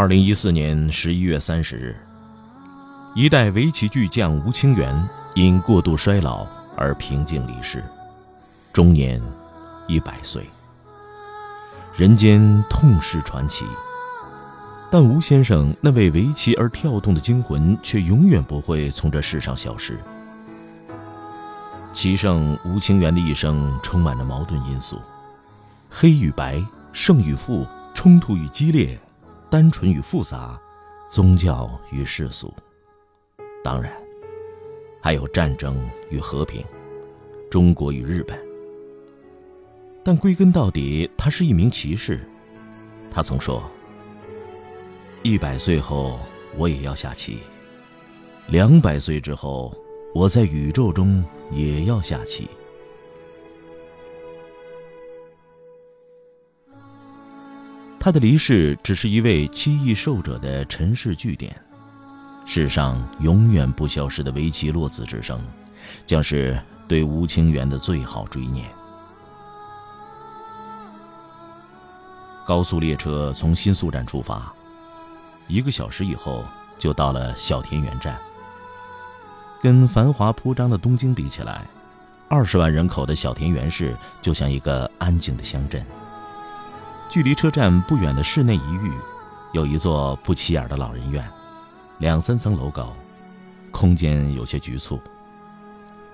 二零一四年十一月三十日，一代围棋巨匠吴清源因过度衰老而平静离世，终年一百岁。人间痛失传奇，但吴先生那为围棋而跳动的精魂却永远不会从这世上消失。棋圣吴清源的一生充满着矛盾因素，黑与白，胜与负，冲突与激烈。单纯与复杂，宗教与世俗，当然，还有战争与和平，中国与日本。但归根到底，他是一名骑士。他曾说：“一百岁后，我也要下棋；两百岁之后，我在宇宙中也要下棋。”他的离世只是一位七亿寿者的尘世据点，世上永远不消失的围棋落子之声，将是对吴清源的最好追念。高速列车从新宿站出发，一个小时以后就到了小田园站。跟繁华铺张的东京比起来，二十万人口的小田园市就像一个安静的乡镇。距离车站不远的室内一隅，有一座不起眼的老人院，两三层楼高，空间有些局促。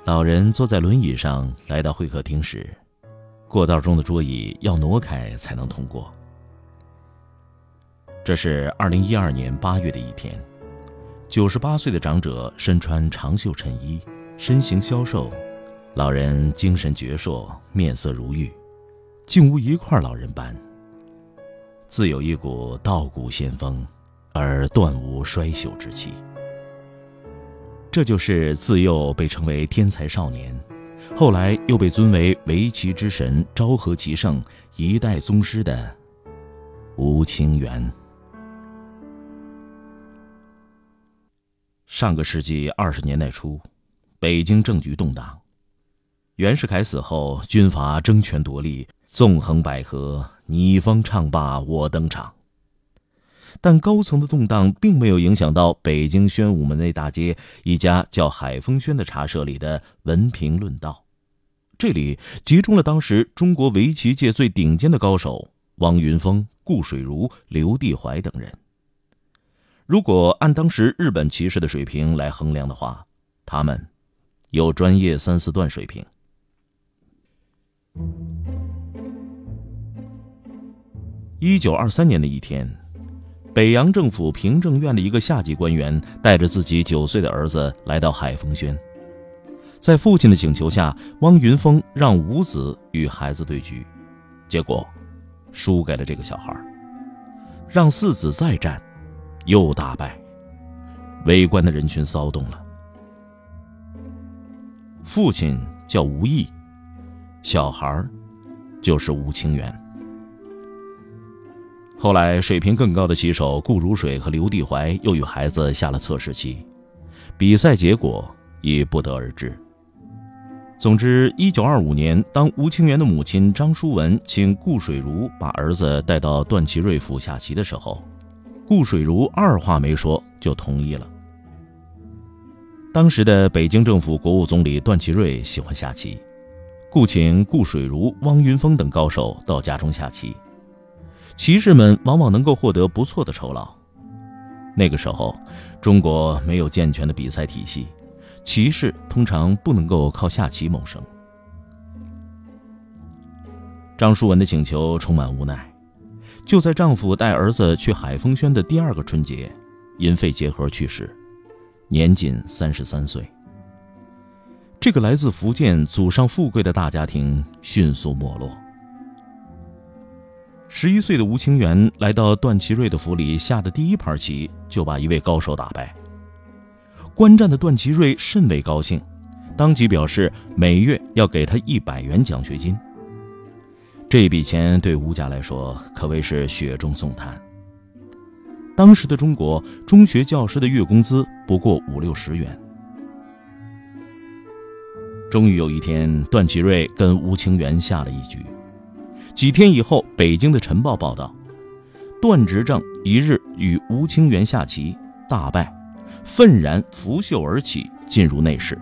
老人坐在轮椅上来到会客厅时，过道中的桌椅要挪开才能通过。这是二零一二年八月的一天，九十八岁的长者身穿长袖衬衣，身形消瘦，老人精神矍铄，面色如玉，竟无一块老人斑。自有一股道骨仙风，而断无衰朽之气。这就是自幼被称为天才少年，后来又被尊为围棋之神、昭和棋圣、一代宗师的吴清源。上个世纪二十年代初，北京政局动荡，袁世凯死后，军阀争权夺利，纵横捭阖。你方唱罢我登场。但高层的动荡并没有影响到北京宣武门内大街一家叫海风轩的茶社里的文评论道。这里集中了当时中国围棋界最顶尖的高手汪云峰、顾水如、刘地怀等人。如果按当时日本棋士的水平来衡量的话，他们有专业三四段水平。一九二三年的一天，北洋政府平政院的一个下级官员带着自己九岁的儿子来到海丰轩，在父亲的请求下，汪云峰让五子与孩子对局，结果输给了这个小孩，让四子再战，又大败，围观的人群骚动了。父亲叫吴毅，小孩就是吴清源。后来，水平更高的棋手顾如水和刘地怀又与孩子下了测试棋，比赛结果已不得而知。总之，一九二五年，当吴清源的母亲张淑文请顾水如把儿子带到段祺瑞府下棋的时候，顾水如二话没说就同意了。当时的北京政府国务总理段祺瑞喜欢下棋，故请顾水如、汪云峰等高手到家中下棋。骑士们往往能够获得不错的酬劳。那个时候，中国没有健全的比赛体系，骑士通常不能够靠下棋谋生。张淑文的请求充满无奈。就在丈夫带儿子去海丰轩的第二个春节，因肺结核去世，年仅三十三岁。这个来自福建、祖上富贵的大家庭迅速没落。十一岁的吴清源来到段祺瑞的府里，下的第一盘棋就把一位高手打败。观战的段祺瑞甚为高兴，当即表示每月要给他一百元奖学金。这笔钱对吴家来说可谓是雪中送炭。当时的中国中学教师的月工资不过五六十元。终于有一天，段祺瑞跟吴清源下了一局。几天以后，北京的晨报报道，段执政一日与吴清源下棋大败，愤然拂袖而起，进入内室。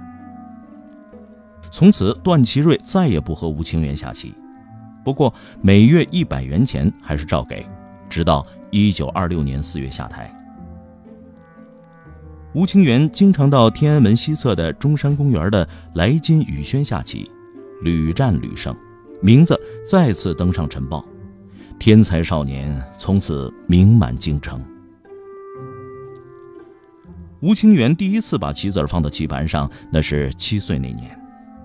从此，段祺瑞再也不和吴清源下棋。不过，每月一百元钱还是照给，直到一九二六年四月下台。吴清源经常到天安门西侧的中山公园的来金雨轩下棋，屡战屡胜，名字再次登上晨报。天才少年从此名满京城。吴清源第一次把棋子放到棋盘上，那是七岁那年。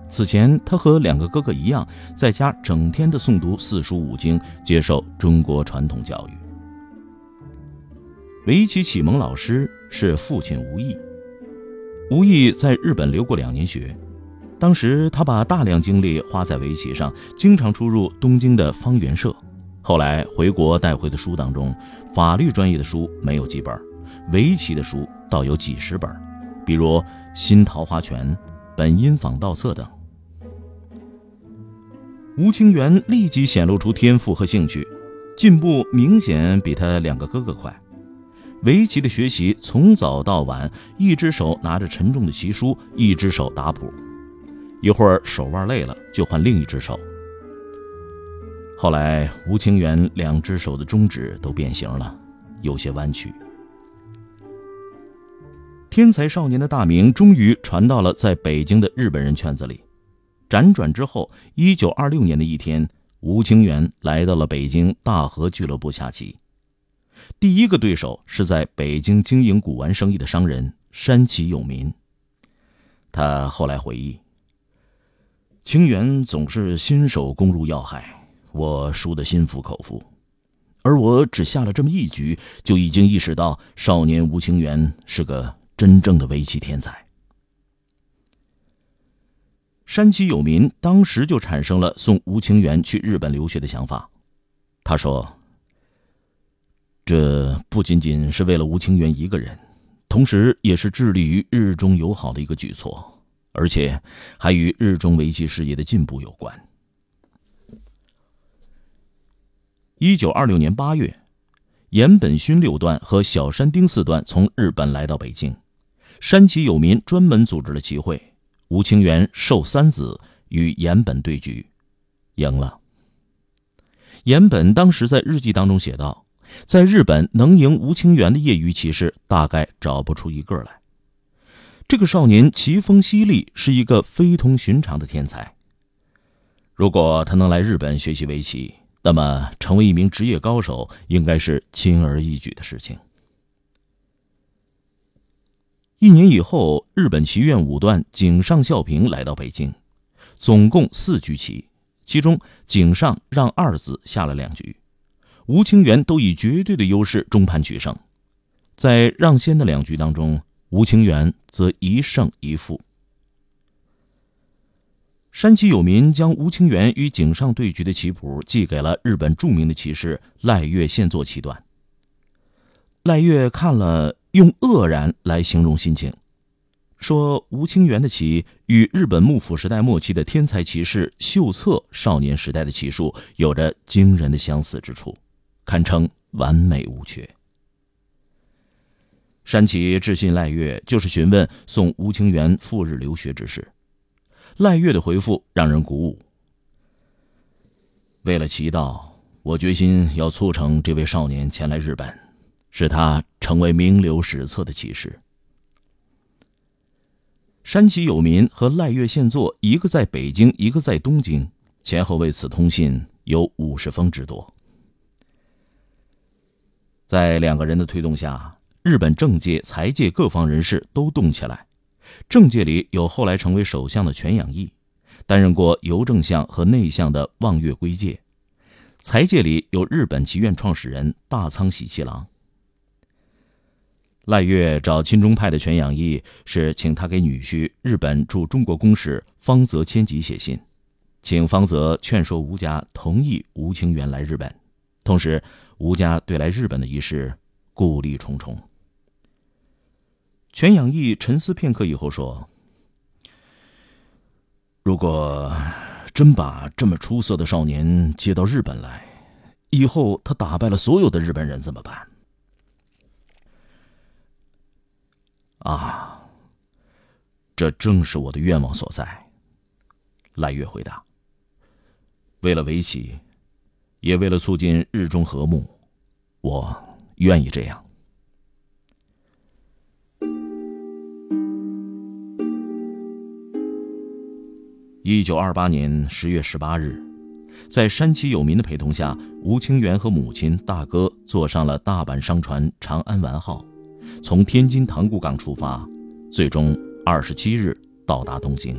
此前，他和两个哥哥一样，在家整天的诵读四书五经，接受中国传统教育。围棋启蒙老师是父亲吴毅。吴毅在日本留过两年学，当时他把大量精力花在围棋上，经常出入东京的方圆社。后来回国带回的书当中，法律专业的书没有几本，围棋的书倒有几十本，比如《新桃花拳》《本因坊道册》等。吴清源立即显露出天赋和兴趣，进步明显比他两个哥哥快。围棋的学习从早到晚，一只手拿着沉重的棋书，一只手打谱，一会儿手腕累了就换另一只手。后来，吴清源两只手的中指都变形了，有些弯曲。天才少年的大名终于传到了在北京的日本人圈子里。辗转之后，一九二六年的一天，吴清源来到了北京大和俱乐部下棋。第一个对手是在北京经营古玩生意的商人山崎有民。他后来回忆：“清源总是新手攻入要害，我输得心服口服。而我只下了这么一局，就已经意识到少年吴清源是个真正的围棋天才。”山崎有民当时就产生了送吴清源去日本留学的想法。他说。这不仅仅是为了吴清源一个人，同时也是致力于日中友好的一个举措，而且还与日中围棋事业的进步有关。一九二六年八月，岩本勋六段和小山丁四段从日本来到北京，山崎有民专门组织了棋会，吴清源寿三子与岩本对局，赢了。岩本当时在日记当中写道。在日本，能赢吴清源的业余棋士大概找不出一个来。这个少年棋风犀利，是一个非同寻常的天才。如果他能来日本学习围棋，那么成为一名职业高手应该是轻而易举的事情。一年以后，日本棋院五段井上孝平来到北京，总共四局棋，其中井上让二子下了两局。吴清源都以绝对的优势中盘取胜，在让先的两局当中，吴清源则一胜一负。山崎有民将吴清源与井上对局的棋谱寄给了日本著名的棋士赖月现作棋段。赖月看了，用愕然来形容心情，说吴清源的棋与日本幕府时代末期的天才棋士秀策少年时代的棋术有着惊人的相似之处。堪称完美无缺。山崎致信赖月，就是询问送吴清源赴日留学之事。赖月的回复让人鼓舞。为了祈祷，我决心要促成这位少年前来日本，使他成为名留史册的棋士。山崎有民和赖月现作，一个在北京，一个在东京，前后为此通信有五十封之多。在两个人的推动下，日本政界、财界各方人士都动起来。政界里有后来成为首相的全养义，担任过邮政相和内相的望月圭介；财界里有日本棋院创始人大仓喜七郎。赖月找亲中派的全养义，是请他给女婿日本驻中国公使方泽千吉写信，请方泽劝说吴家同意吴清源来日本。同时，吴家对来日本的一事顾虑重重。全养义沉思片刻以后说：“如果真把这么出色的少年接到日本来，以后他打败了所有的日本人怎么办？”啊，这正是我的愿望所在。赖月回答：“为了围棋，也为了促进日中和睦，我愿意这样。”一九二八年十月十八日，在山崎有民的陪同下，吴清源和母亲、大哥坐上了大阪商船“长安丸号”。从天津塘沽港出发，最终二十七日到达东京。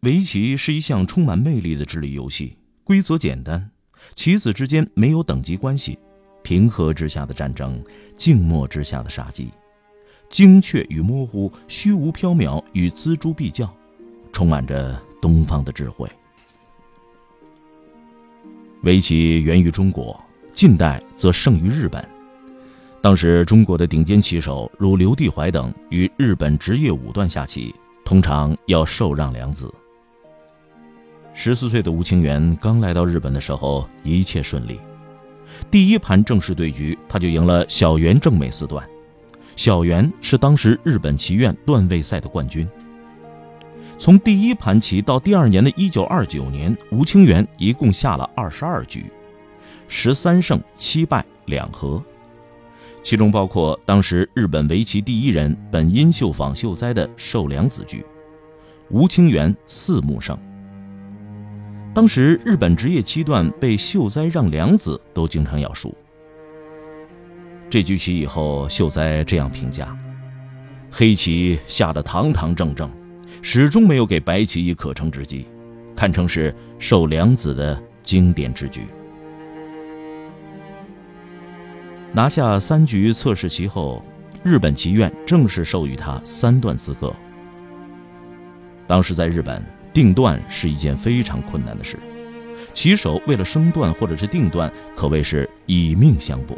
围棋是一项充满魅力的智力游戏，规则简单，棋子之间没有等级关系，平和之下的战争，静默之下的杀机，精确与模糊，虚无缥缈与锱铢必较，充满着东方的智慧。围棋源于中国。近代则胜于日本。当时中国的顶尖棋手如刘地怀等与日本职业五段下棋，通常要受让两子。十四岁的吴清源刚来到日本的时候，一切顺利。第一盘正式对局，他就赢了小原正美四段。小原是当时日本棋院段位赛的冠军。从第一盘棋到第二年的一九二九年，吴清源一共下了二十二局。十三胜七败两和，其中包括当时日本围棋第一人本因秀坊秀哉的寿良子局，吴清源四目胜。当时日本职业七段被秀哉让良子都经常要输。这局棋以后，秀哉这样评价：黑棋下得堂堂正正，始终没有给白棋以可乘之机，堪称是受良子的经典之局。拿下三局测试棋后，日本棋院正式授予他三段资格。当时在日本，定段是一件非常困难的事，棋手为了升段或者是定段，可谓是以命相搏。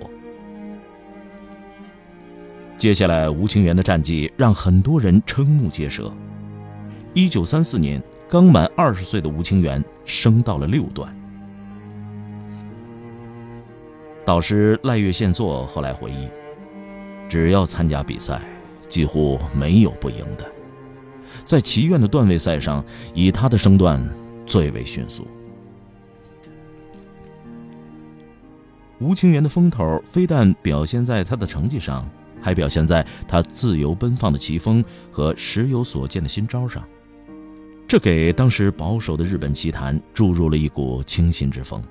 接下来，吴清源的战绩让很多人瞠目结舌。一九三四年，刚满二十岁的吴清源升到了六段。导师赖月宪作后来回忆，只要参加比赛，几乎没有不赢的。在棋院的段位赛上，以他的升段最为迅速。吴清源的风头非但表现在他的成绩上，还表现在他自由奔放的棋风和时有所见的新招上。这给当时保守的日本棋坛注入了一股清新之风。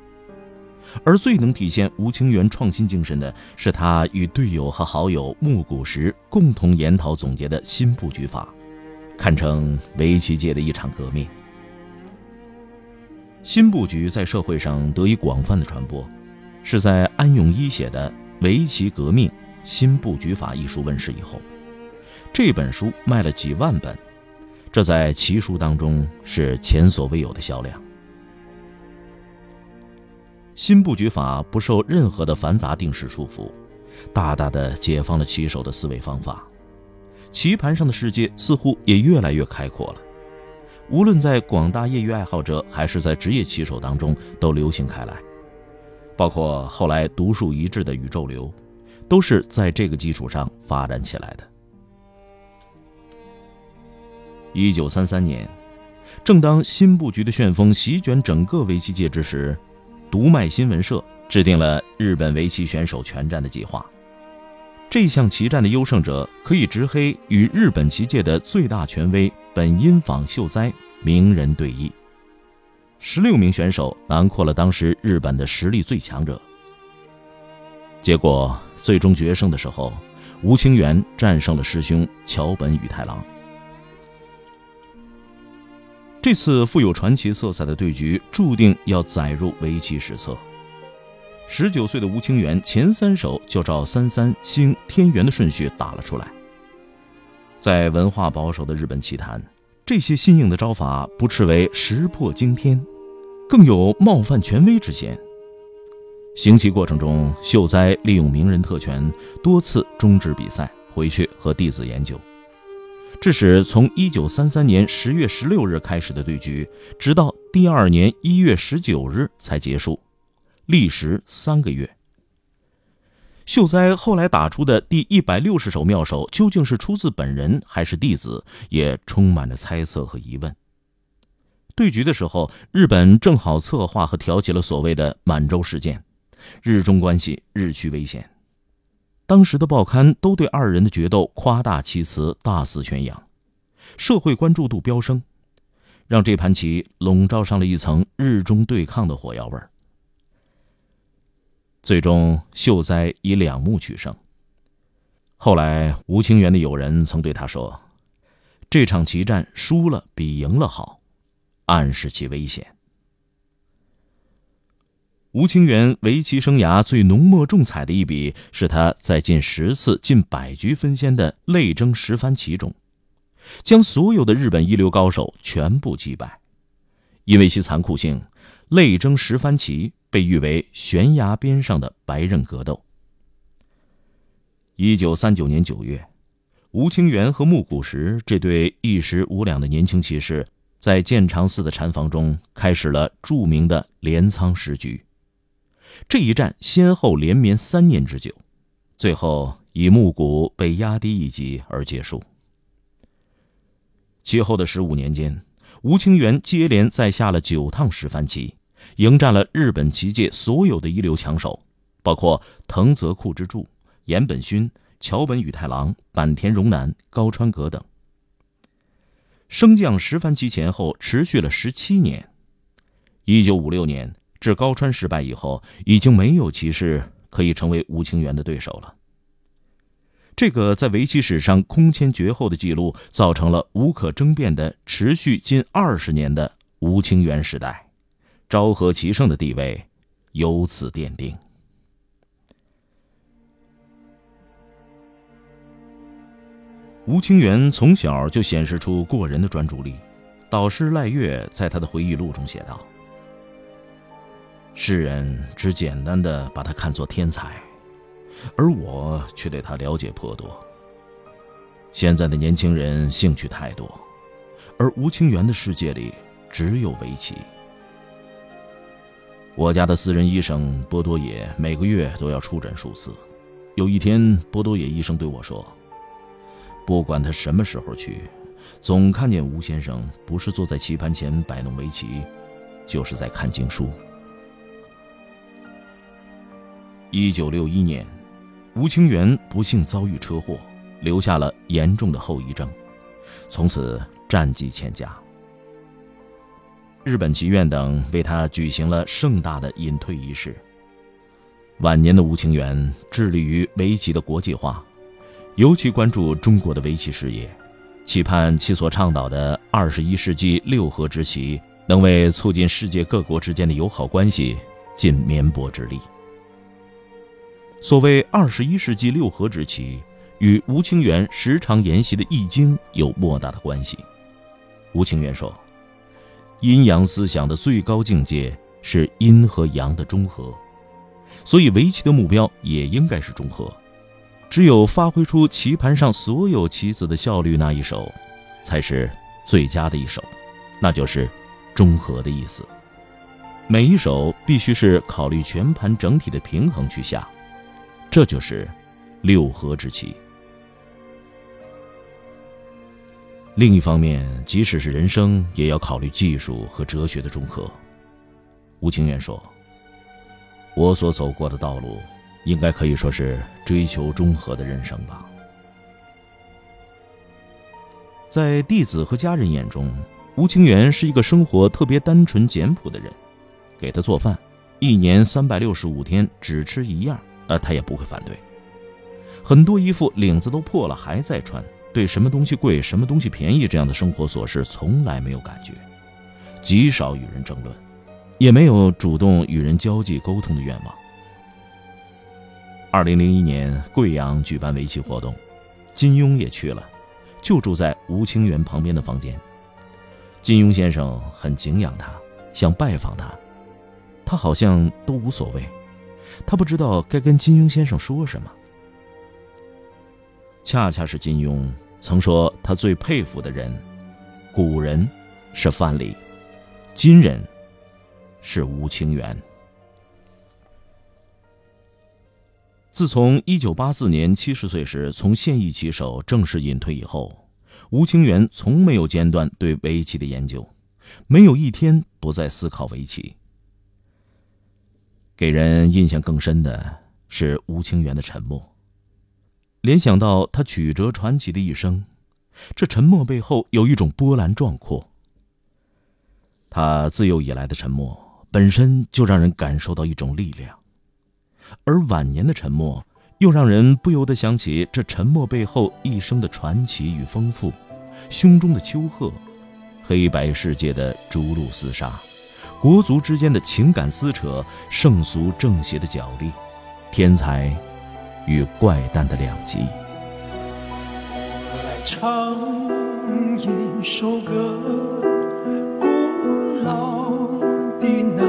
而最能体现吴清源创新精神的是他与队友和好友木谷实共同研讨总结的新布局法，堪称围棋界的一场革命。新布局在社会上得以广泛的传播，是在安永一写的《围棋革命新布局法》一书问世以后，这本书卖了几万本，这在棋书当中是前所未有的销量。新布局法不受任何的繁杂定式束缚，大大的解放了棋手的思维方法，棋盘上的世界似乎也越来越开阔了。无论在广大业余爱好者还是在职业棋手当中，都流行开来。包括后来独树一帜的宇宙流，都是在这个基础上发展起来的。一九三三年，正当新布局的旋风席卷整个围棋界之时。读卖新闻社制定了日本围棋选手全战的计划。这项棋战的优胜者可以直黑与日本棋界的最大权威本因坊秀哉名人对弈。十六名选手囊括了当时日本的实力最强者。结果最终决胜的时候，吴清源战胜了师兄桥本宇太郎。这次富有传奇色彩的对局，注定要载入围棋史册。十九岁的吴清源前三手就照三三星天元的顺序打了出来。在文化保守的日本棋坛，这些新颖的招法不斥为石破惊天，更有冒犯权威之嫌。行棋过程中，秀哉利用名人特权，多次终止比赛，回去和弟子研究，致使从一九三三年十月十六日开始的对局，直到第二年一月十九日才结束。历时三个月。秀哉后来打出的第一百六十手妙手，究竟是出自本人还是弟子，也充满着猜测和疑问。对局的时候，日本正好策划和挑起了所谓的满洲事件，日中关系日趋危险。当时的报刊都对二人的决斗夸大其词，大肆宣扬，社会关注度飙升，让这盘棋笼罩上了一层日中对抗的火药味儿。最终，秀哉以两目取胜。后来，吴清源的友人曾对他说：“这场棋战输了比赢了好，暗示其危险。”吴清源围棋生涯最浓墨重彩的一笔，是他在近十次、近百局分先的类争十番棋中，将所有的日本一流高手全部击败。因为其残酷性，类争十番棋。被誉为悬崖边上的白刃格斗。一九三九年九月，吴清源和木谷实这对一时无两的年轻骑士，在建长寺的禅房中开始了著名的镰仓十局。这一战先后连绵三年之久，最后以木谷被压低一级而结束。其后的十五年间，吴清源接连再下了九趟十番棋。迎战了日本棋界所有的一流强手，包括藤泽库之助、岩本勋、桥本宇太郎、坂田荣男、高川阁等。升降十番棋前后持续了十七年。一九五六年至高川失败以后，已经没有棋士可以成为吴清源的对手了。这个在围棋史上空前绝后的记录，造成了无可争辩的持续近二十年的吴清源时代。昭和棋圣的地位由此奠定。吴清源从小就显示出过人的专注力，导师赖月在他的回忆录中写道：“世人只简单的把他看作天才，而我却对他了解颇多。现在的年轻人兴趣太多，而吴清源的世界里只有围棋。”我家的私人医生波多野每个月都要出诊数次。有一天，波多野医生对我说：“不管他什么时候去，总看见吴先生不是坐在棋盘前摆弄围棋，就是在看经书。”一九六一年，吴清源不幸遭遇车祸，留下了严重的后遗症，从此战绩欠佳。日本棋院等为他举行了盛大的隐退仪式。晚年的吴清源致力于围棋的国际化，尤其关注中国的围棋事业，期盼其所倡导的二十一世纪六合之棋能为促进世界各国之间的友好关系尽绵薄之力。所谓二十一世纪六合之棋，与吴清源时常研习的《易经》有莫大的关系。吴清源说。阴阳思想的最高境界是阴和阳的中和，所以围棋的目标也应该是中和。只有发挥出棋盘上所有棋子的效率，那一手才是最佳的一手，那就是中和的意思。每一手必须是考虑全盘整体的平衡去下，这就是六合之气。另一方面，即使是人生，也要考虑技术和哲学的中和。吴清源说：“我所走过的道路，应该可以说是追求中和的人生吧。”在弟子和家人眼中，吴清源是一个生活特别单纯简朴的人。给他做饭，一年三百六十五天只吃一样，呃，他也不会反对。很多衣服领子都破了，还在穿。对什么东西贵，什么东西便宜这样的生活琐事从来没有感觉。极少与人争论，也没有主动与人交际沟通的愿望。二零零一年，贵阳举办围棋活动，金庸也去了，就住在吴清源旁边的房间。金庸先生很敬仰他，想拜访他，他好像都无所谓，他不知道该跟金庸先生说什么。恰恰是金庸曾说，他最佩服的人，古人是范蠡，今人是吴清源。自从一九八四年七十岁时从现役棋手正式隐退以后，吴清源从没有间断对围棋的研究，没有一天不在思考围棋。给人印象更深的是吴清源的沉默。联想到他曲折传奇的一生，这沉默背后有一种波澜壮阔。他自幼以来的沉默本身就让人感受到一种力量。而晚年的沉默，又让人不由得想起这沉默背后一生的传奇与丰富，胸中的丘壑，黑白世界的逐鹿厮杀，国足之间的情感撕扯，圣俗正邪的角力，天才与怪诞的两极。来唱一首歌，古老的南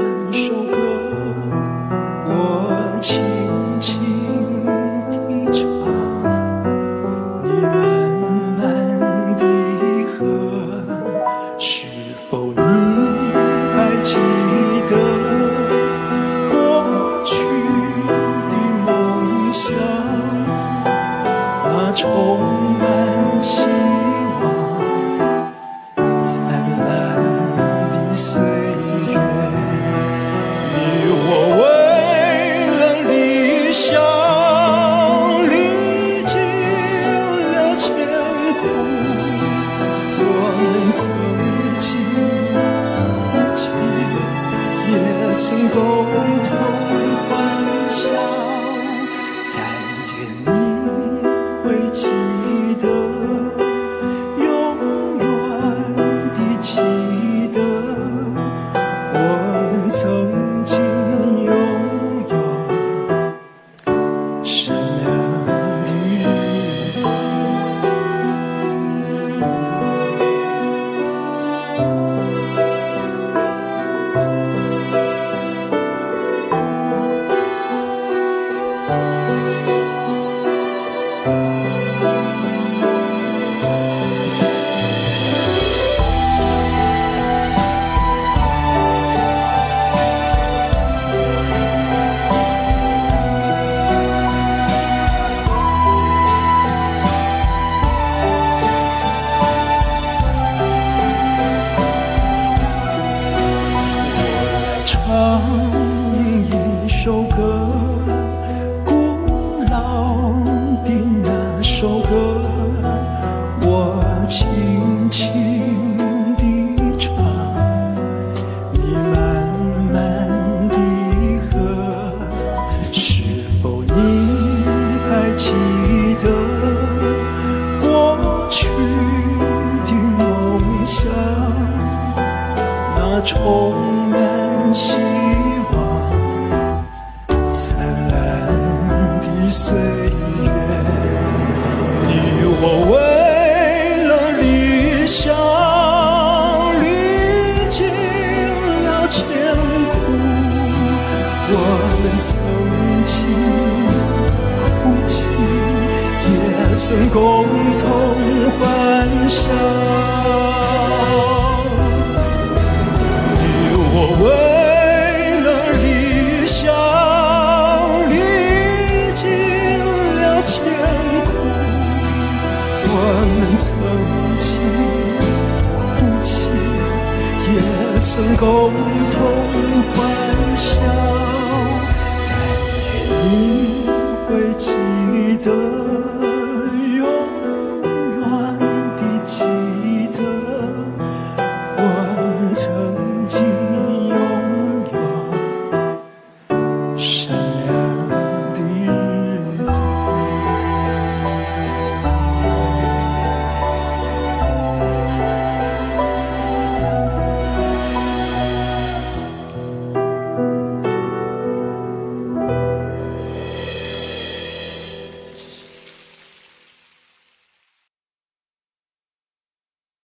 曾经哭泣，也曾共同欢笑，但愿你会记得。